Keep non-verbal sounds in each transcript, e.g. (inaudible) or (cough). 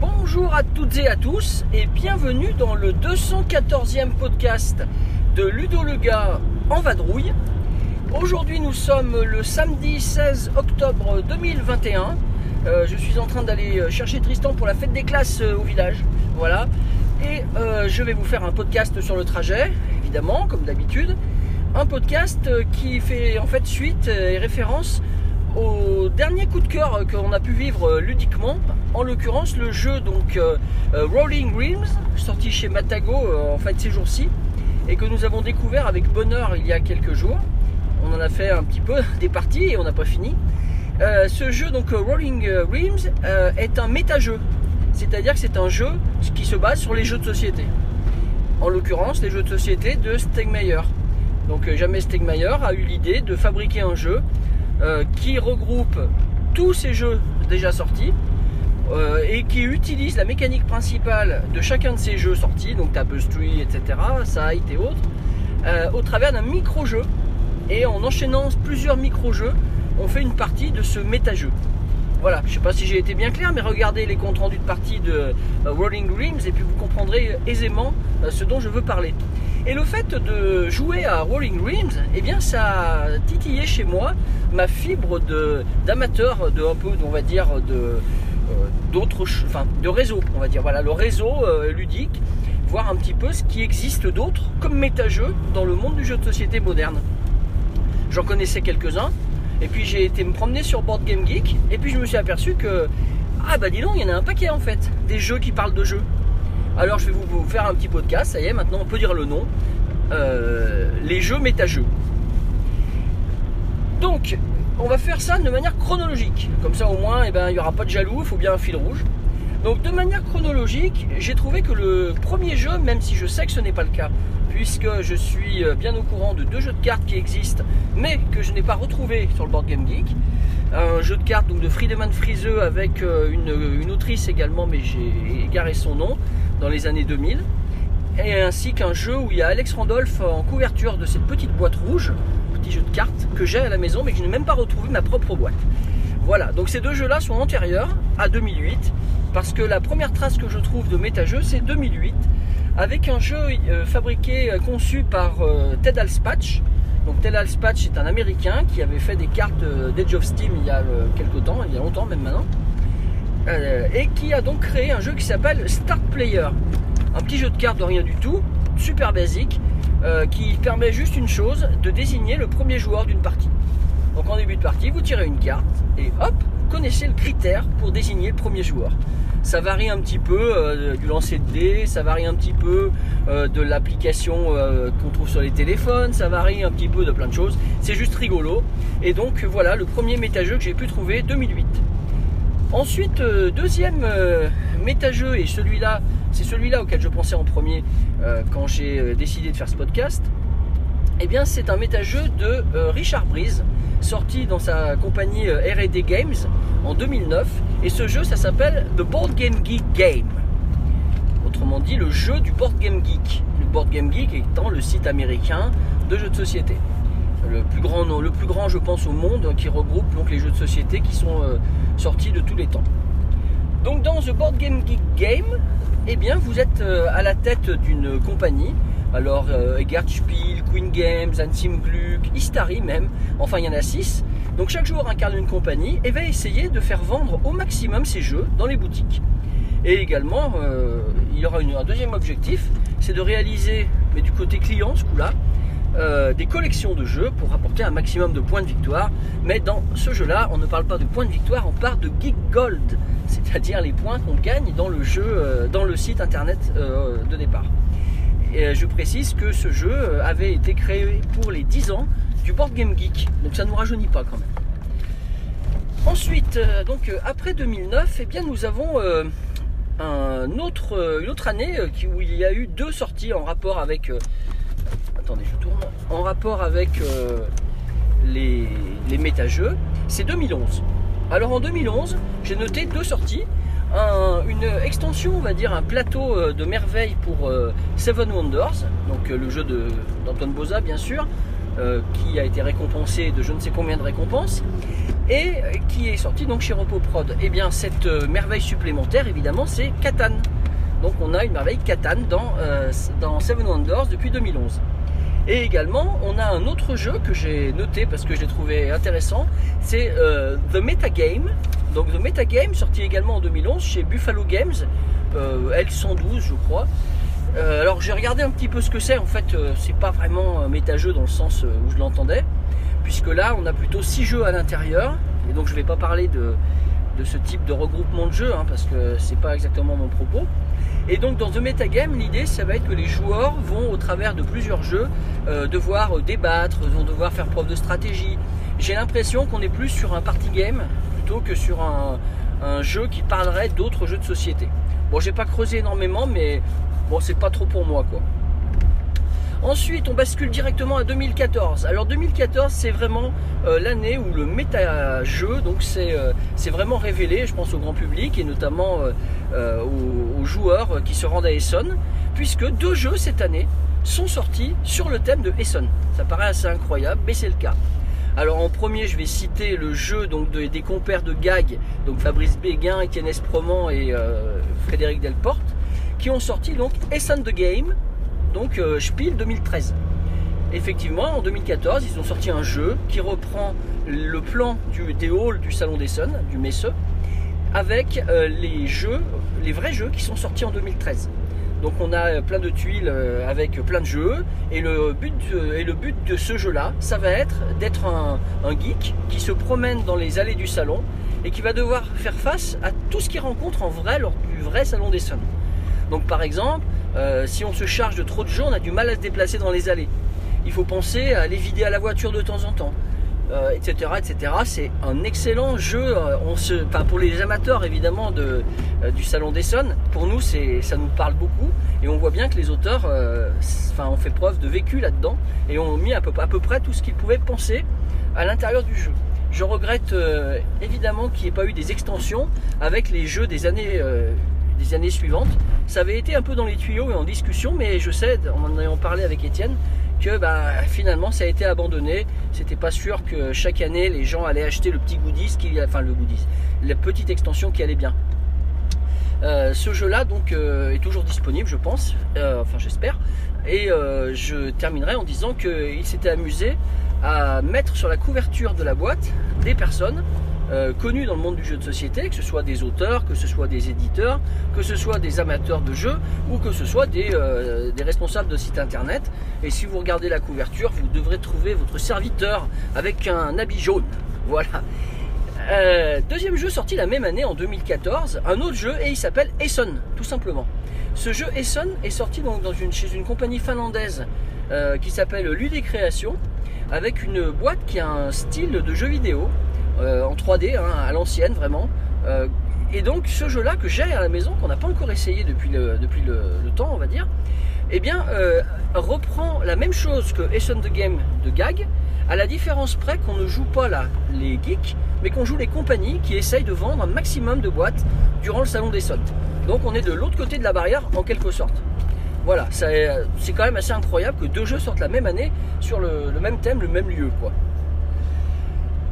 Bonjour à toutes et à tous et bienvenue dans le 214e podcast de Ludo le gars en vadrouille. Aujourd'hui nous sommes le samedi 16 octobre 2021. Euh, je suis en train d'aller chercher Tristan pour la fête des classes euh, au village. Voilà. Et euh, je vais vous faire un podcast sur le trajet, évidemment, comme d'habitude. Un podcast euh, qui fait en fait suite et référence au dernier coup de cœur euh, qu'on a pu vivre euh, ludiquement, en l'occurrence le jeu donc euh, euh, Rolling Realms, sorti chez Matago euh, en fait ces jours-ci, et que nous avons découvert avec bonheur il y a quelques jours. On en a fait un petit peu des parties et on n'a pas fini. Euh, ce jeu donc euh, Rolling euh, Realms euh, est un méta-jeu, c'est-à-dire que c'est un jeu qui se base sur les jeux de société. En l'occurrence les jeux de société de Stegmaier. Donc jamais Stegmaier a eu l'idée de fabriquer un jeu qui regroupe tous ces jeux déjà sortis et qui utilise la mécanique principale de chacun de ces jeux sortis, donc Tapestry, etc., Sight et autres, au travers d'un micro-jeu. Et en enchaînant plusieurs micro-jeux, on fait une partie de ce méta-jeu. Voilà, je sais pas si j'ai été bien clair, mais regardez les comptes rendus de partie de euh, Rolling Dreams et puis vous comprendrez aisément euh, ce dont je veux parler. Et le fait de jouer à Rolling Dreams, eh bien ça a titillé chez moi ma fibre d'amateur, de un peu, on va dire, euh, enfin de réseau, on va dire. Voilà, le réseau euh, ludique, voir un petit peu ce qui existe d'autre comme méta-jeu dans le monde du jeu de société moderne. J'en connaissais quelques-uns, et puis j'ai été me promener sur Board Game Geek, et puis je me suis aperçu que ah bah dis donc, il y en a un paquet en fait, des jeux qui parlent de jeux. Alors je vais vous, faire un petit podcast, ça y est, maintenant on peut dire le nom. Euh, les jeux méta-jeux. Donc, on va faire ça de manière chronologique. Comme ça, au moins, eh ben, il n'y aura pas de jaloux, il faut bien un fil rouge. Donc, de manière chronologique, j'ai trouvé que le premier jeu, même si je sais que ce n'est pas le cas, puisque je suis euh, bien au courant de deux jeux de cartes qui existent, mais que je n'ai pas retrouvé sur le Board Game Geek, un jeu de cartes donc de Friedemann Friseux avec euh, une, une autrice également, mais j'ai égaré son nom, dans les années 2000 et ainsi qu'un jeu où il y a Alex Randolph en couverture de cette petite boîte rouge, petit jeu de cartes que j'ai à la maison mais que je n'ai même pas retrouvé ma propre boîte. Voilà, donc ces deux jeux-là sont antérieurs à 2008 parce que la première trace que je trouve de méta-jeu c'est 2008 avec un jeu euh, fabriqué, euh, conçu par euh, Ted Alspatch. Donc Ted Alspatch est un Américain qui avait fait des cartes d'Edge of Steam il y a quelques temps, il y a longtemps même maintenant, et qui a donc créé un jeu qui s'appelle Start Player un petit jeu de cartes de rien du tout, super basique, qui permet juste une chose, de désigner le premier joueur d'une partie. Donc en début de partie, vous tirez une carte et hop, connaissez le critère pour désigner le premier joueur. Ça varie un petit peu euh, du lancer de dés, ça varie un petit peu euh, de l'application euh, qu'on trouve sur les téléphones, ça varie un petit peu de plein de choses. C'est juste rigolo. Et donc voilà le premier méta-jeu que j'ai pu trouver 2008. Ensuite, deuxième méta-jeu, et celui-là, c'est celui-là auquel je pensais en premier quand j'ai décidé de faire ce podcast. Eh bien, c'est un méta-jeu de Richard Breeze, sorti dans sa compagnie euh, R&D Games en 2009. Et ce jeu, ça s'appelle The Board Game Geek Game. Autrement dit, le jeu du Board Game Geek. Le Board Game Geek étant le site américain de jeux de société. Le plus grand, le plus grand je pense, au monde, qui regroupe donc les jeux de société qui sont euh, sortis de tous les temps. Donc dans The Board Game Geek Game, eh bien vous êtes euh, à la tête d'une compagnie. Alors euh, Spiel, Queen Games, Ansim Gluck, Istari même, enfin il y en a 6. Donc chaque joueur incarne une compagnie et va essayer de faire vendre au maximum ses jeux dans les boutiques. Et également, euh, il y aura un deuxième objectif, c'est de réaliser, mais du côté client ce coup-là, euh, des collections de jeux pour apporter un maximum de points de victoire. Mais dans ce jeu-là, on ne parle pas de points de victoire, on parle de Geek Gold, c'est-à-dire les points qu'on gagne dans le jeu, euh, dans le site internet de départ. Et euh, je précise que ce jeu euh, avait été créé pour les 10 ans du Board Game Geek, donc ça ne nous rajeunit pas quand même. Ensuite, euh, donc après 2009, eh bien nous avons une autre année où il y a eu deux sorties en rapport avec. les, les méta-jeux, c'est 2011. Alors en 2011, j'ai noté deux sorties. Une extension, on va dire, un plateau euh, de merveilles pour euh, Seven Wonders, donc euh, le jeu d'Antoine Boza, bien sûr, qui a été récompensé de je ne sais combien de récompenses, et qui est sorti donc chez Repoprod. Et eh bien, cette merveille supplémentaire, évidemment, c'est Catan. Donc on a une merveille Catan dans, dans Seven Wonders depuis 2011. Et également, on a un autre jeu que j'ai noté parce que je l'ai trouvé intéressant, c'est euh, The Metagame. Donc The Metagame, sorti également en 2011 chez Buffalo Games, euh, L112 je crois. Euh, alors j'ai regardé un petit peu ce que c'est, en fait c'est pas vraiment un méta-jeu dans le sens où je l'entendais, puisque là on a plutôt 6 jeux à l'intérieur, et donc je vais pas parler de, de ce type de regroupement de jeux, hein, parce que c'est pas exactement mon propos. Et donc dans The Metagame, l'idée ça va être que les joueurs vont au travers de plusieurs jeux euh, devoir débattre, vont devoir faire preuve de stratégie. J'ai l'impression qu'on est plus sur un party game plutôt que sur un, jeu qui parlerait d'autres jeux de société. Bon j'ai pas creusé énormément mais bon c'est pas trop pour moi quoi. Ensuite, on bascule directement à 2014. Alors 2014, c'est vraiment euh, l'année où le méta-jeu, donc euh, vraiment révélé, je pense au grand public et notamment euh, aux, joueurs qui se rendent à Essonne, puisque deux jeux cette année sont sortis sur le thème de Essonne. Ça paraît assez incroyable, mais c'est le cas. Alors en premier, je vais citer le jeu des compères de Gag, donc Fabrice Béguin, Étienne Espremont et Frédéric Delporte, qui ont sorti donc Essonne the Game, donc euh, Spiel 2013. Effectivement, en 2014, ils ont sorti un jeu qui reprend le plan des halls du Salon des Sons, du Messe, avec euh, les jeux, les vrais jeux qui sont sortis en 2013. Donc on a plein de tuiles euh, avec plein de jeux et le but de, et le but de ce jeu-là, ça va être d'être un, geek qui se promène dans les allées du salon et qui va devoir faire face à tout ce qu'il rencontre en vrai lors du vrai salon des. Donc par exemple, euh, si on se charge de trop de gens, on a du mal à se déplacer dans les allées. Il faut penser à les vider à la voiture de temps en temps, etc., euh, etc. C'est un excellent jeu. Euh, pour les amateurs évidemment de, du Salon d'Essonne, pour nous, ça nous parle beaucoup. Et on voit bien que les auteurs enfin, ont fait preuve de vécu là-dedans et ont mis à peu, à peu près tout ce qu'ils pouvaient penser à l'intérieur du jeu. Je regrette évidemment qu'il n'y ait pas eu des extensions avec les jeux des années des années suivantes. Ça avait été un peu dans les tuyaux et en discussion, mais je sais, en en ayant parlé avec Étienne, que bah, finalement ça a été abandonné. C'était pas sûr que chaque année les gens allaient acheter le petit goodies, qui, enfin le goodies, la petite extension qui allait bien. Euh, ce jeu-là donc euh, est toujours disponible, je pense, euh, enfin j'espère. Et je terminerai en disant qu'il s'était amusé à mettre sur la couverture de la boîte des personnes euh, connus dans le monde du jeu de société, que ce soit des auteurs, que ce soit des éditeurs, que ce soit des amateurs de jeux ou que ce soit des, euh, responsables de sites internet. Et si vous regardez la couverture, vous devrez trouver votre serviteur avec un habit jaune. (laughs) Voilà. Euh, deuxième jeu sorti la même année en 2014, un autre jeu et il s'appelle Esson, tout simplement. Ce jeu Esson est sorti donc dans une, chez une compagnie finlandaise qui s'appelle Ludécréation, avec une boîte qui a un style de jeu vidéo euh, en 3D, hein, à l'ancienne vraiment. Euh, et donc ce jeu-là que j'ai à la maison, qu'on n'a pas encore essayé depuis le, depuis le, temps, on va dire, eh bien, euh, reprend la même chose que Essence the Game de Gag, à la différence près qu'on ne joue pas là les geeks, mais qu'on joue les compagnies qui essayent de vendre un maximum de boîtes durant le salon des soldes. Donc on est de l'autre côté de la barrière en quelque sorte. Voilà, c'est quand même assez incroyable que deux jeux sortent la même année sur le, le même thème, le même lieu. quoi.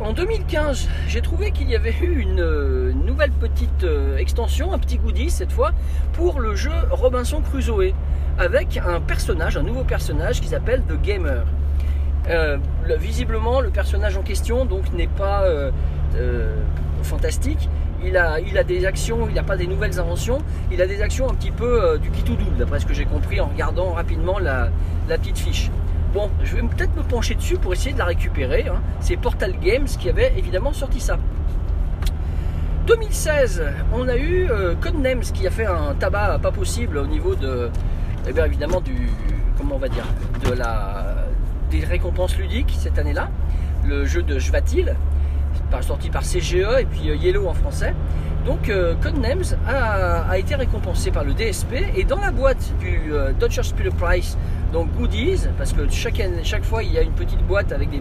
En 2015, j'ai trouvé qu'il y avait eu une, nouvelle petite euh, extension, un petit goodie cette fois, pour le jeu Robinson Crusoe, avec un personnage, un nouveau personnage qui s'appelle The Gamer. Euh, visiblement, le personnage en question donc n'est pas euh, fantastique. Il a, il a des actions, il n'a pas des nouvelles inventions, il a des actions un petit peu du qui tout double, d'après ce que j'ai compris en regardant rapidement la petite fiche. Bon, je vais peut-être me pencher dessus pour essayer de la récupérer. Hein. C'est Portal Games qui avait évidemment sorti ça. 2016, on a eu euh, Codenames qui a fait un tabac pas possible au niveau de, eh bien évidemment du, comment on va dire, de la, des récompenses ludiques cette année-là. Le jeu de Jvatil, sorti par CGE et puis euh, Yellow en français. Donc euh, Codenames a, été récompensé par le DSP et dans la boîte du euh, Dodger Spiel Price, donc goodies, parce que chaque, fois il y a une petite boîte avec des,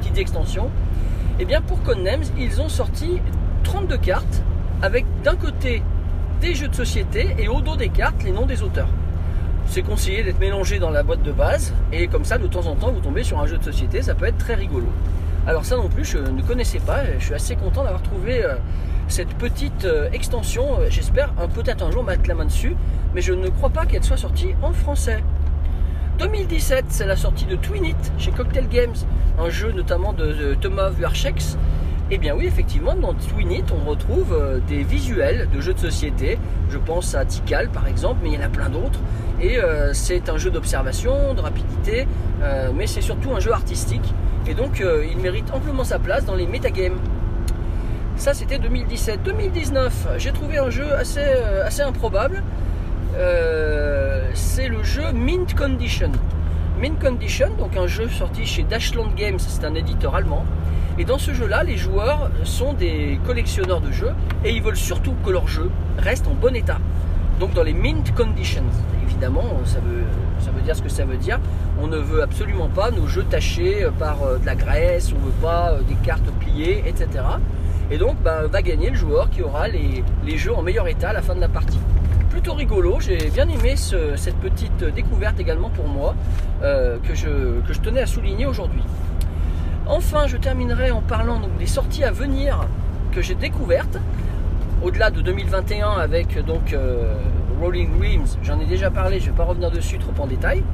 petites extensions, Et bien pour Codenames, ils ont sorti 32 cartes avec d'un côté des jeux de société et au dos des cartes les noms des auteurs. C'est conseillé d'être mélangé dans la boîte de base et comme ça de temps en temps vous tombez sur un jeu de société, ça peut être très rigolo. Alors ça non plus je ne connaissais pas, je suis assez content d'avoir trouvé euh, cette petite euh, extension, j'espère peut-être un jour mettre la main dessus, mais je ne crois pas qu'elle soit sortie en français. 2017, c'est la sortie de Twin It chez Cocktail Games, un jeu notamment de, Thomas Vuarchex. Et eh bien oui, effectivement, dans Twin It, on retrouve euh, des visuels de jeux de société. Je pense à Tikal par exemple, mais il y en a plein d'autres. Et euh, c'est un jeu d'observation, de rapidité, euh, mais c'est surtout un jeu artistique. Et donc il mérite amplement sa place dans les metagames. Ça c'était 2017. 2019, j'ai trouvé un jeu assez, assez improbable. Euh, c'est le jeu Mint Condition. Mint Condition, donc un jeu sorti chez Dashland Games, c'est un éditeur allemand. Et dans ce jeu-là, les joueurs sont des collectionneurs de jeux et ils veulent surtout que leur jeu reste en bon état. Donc dans les mint conditions, évidemment, ça veut, ça veut dire ce que ça veut dire. On ne veut absolument pas nos jeux tachés par euh, de la graisse, on ne veut pas euh, des cartes pliées, etc. Et donc ben, va gagner le joueur qui aura les, jeux en meilleur état à la fin de la partie plutôt rigolo. J'ai bien aimé cette petite découverte également pour moi euh, que, je, tenais à souligner aujourd'hui. Enfin, je terminerai en parlant des sorties à venir que j'ai découvertes. Au-delà de 2021 avec donc euh, Rolling Dreams, j'en ai déjà parlé, je ne vais pas revenir dessus trop en détail.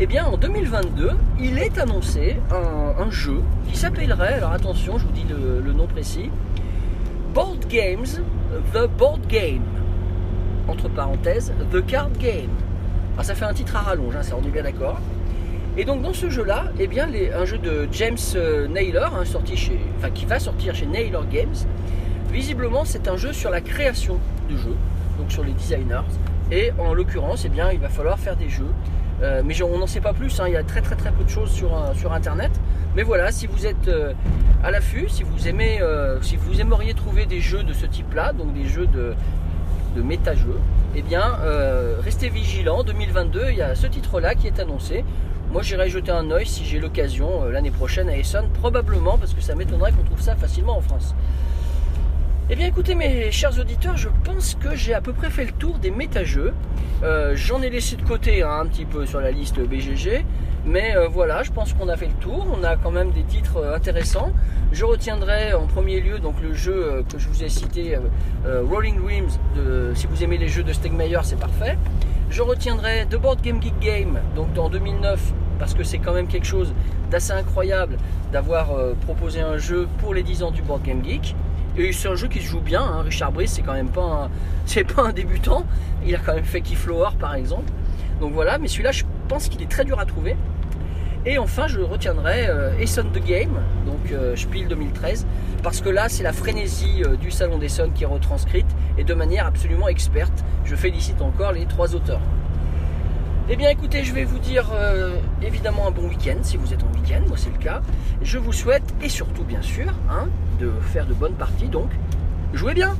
Eh bien en 2022, il est annoncé un, jeu qui s'appellerait, alors attention, je vous dis le, nom précis, Board Games, The Board Game entre parenthèses, The Card Game. Alors ça fait un titre à rallonge, hein, ça on est bien d'accord. Et donc dans ce jeu-là, eh bien, un jeu de James euh, Naylor, hein, sorti chez, qui va sortir chez Naylor Games, visiblement c'est un jeu sur la création de jeux, donc sur les designers. Et en l'occurrence, eh bien, il va falloir faire des jeux. Euh, mais on n'en sait pas plus, hein, il y a très très très peu de choses sur, euh, sur internet. Mais voilà, si vous êtes à l'affût, si vous aimez, si vous aimeriez trouver des jeux de ce type-là, donc des jeux de, de méta-jeux, eh bien, euh, restez vigilants. 2022, il y a ce titre-là qui est annoncé. Moi, j'irai jeter un oeil si j'ai l'occasion euh, l'année prochaine à Essonne, probablement, parce que ça m'étonnerait qu'on trouve ça facilement en France. Eh bien écoutez mes chers auditeurs, je pense que j'ai à peu près fait le tour des méta-jeux. Euh, j'en ai laissé de côté hein, un petit peu sur la liste BGG, mais voilà, je pense qu'on a fait le tour. On a quand même des titres intéressants. Je retiendrai en premier lieu donc le jeu euh, que je vous ai cité, euh, euh, Rolling Dreams. Si vous aimez les jeux de Stegmeyer, c'est parfait. Je retiendrai The Board Game Geek Game, donc en 2009, parce que c'est quand même quelque chose d'assez incroyable d'avoir proposé un jeu pour les 10 ans du Board Game Geek. Et c'est un jeu qui se joue bien. Hein. Richard Brice, c'est quand même pas un, (laughs) débutant. Il a quand même fait Keyflower par exemple. Donc voilà, mais celui-là, je pense qu'il est très dur à trouver. Et enfin, je retiendrai euh, the Game, donc euh, Spiel 2013, parce que là, c'est la frénésie euh, du Salon d'Essonne qui est retranscrite et de manière absolument experte. Je félicite encore les trois auteurs. Eh bien écoutez, je vais vous dire évidemment un bon week-end si vous êtes en week-end, moi c'est le cas. Je vous souhaite, et surtout bien sûr, hein, de faire de bonnes parties, donc jouez bien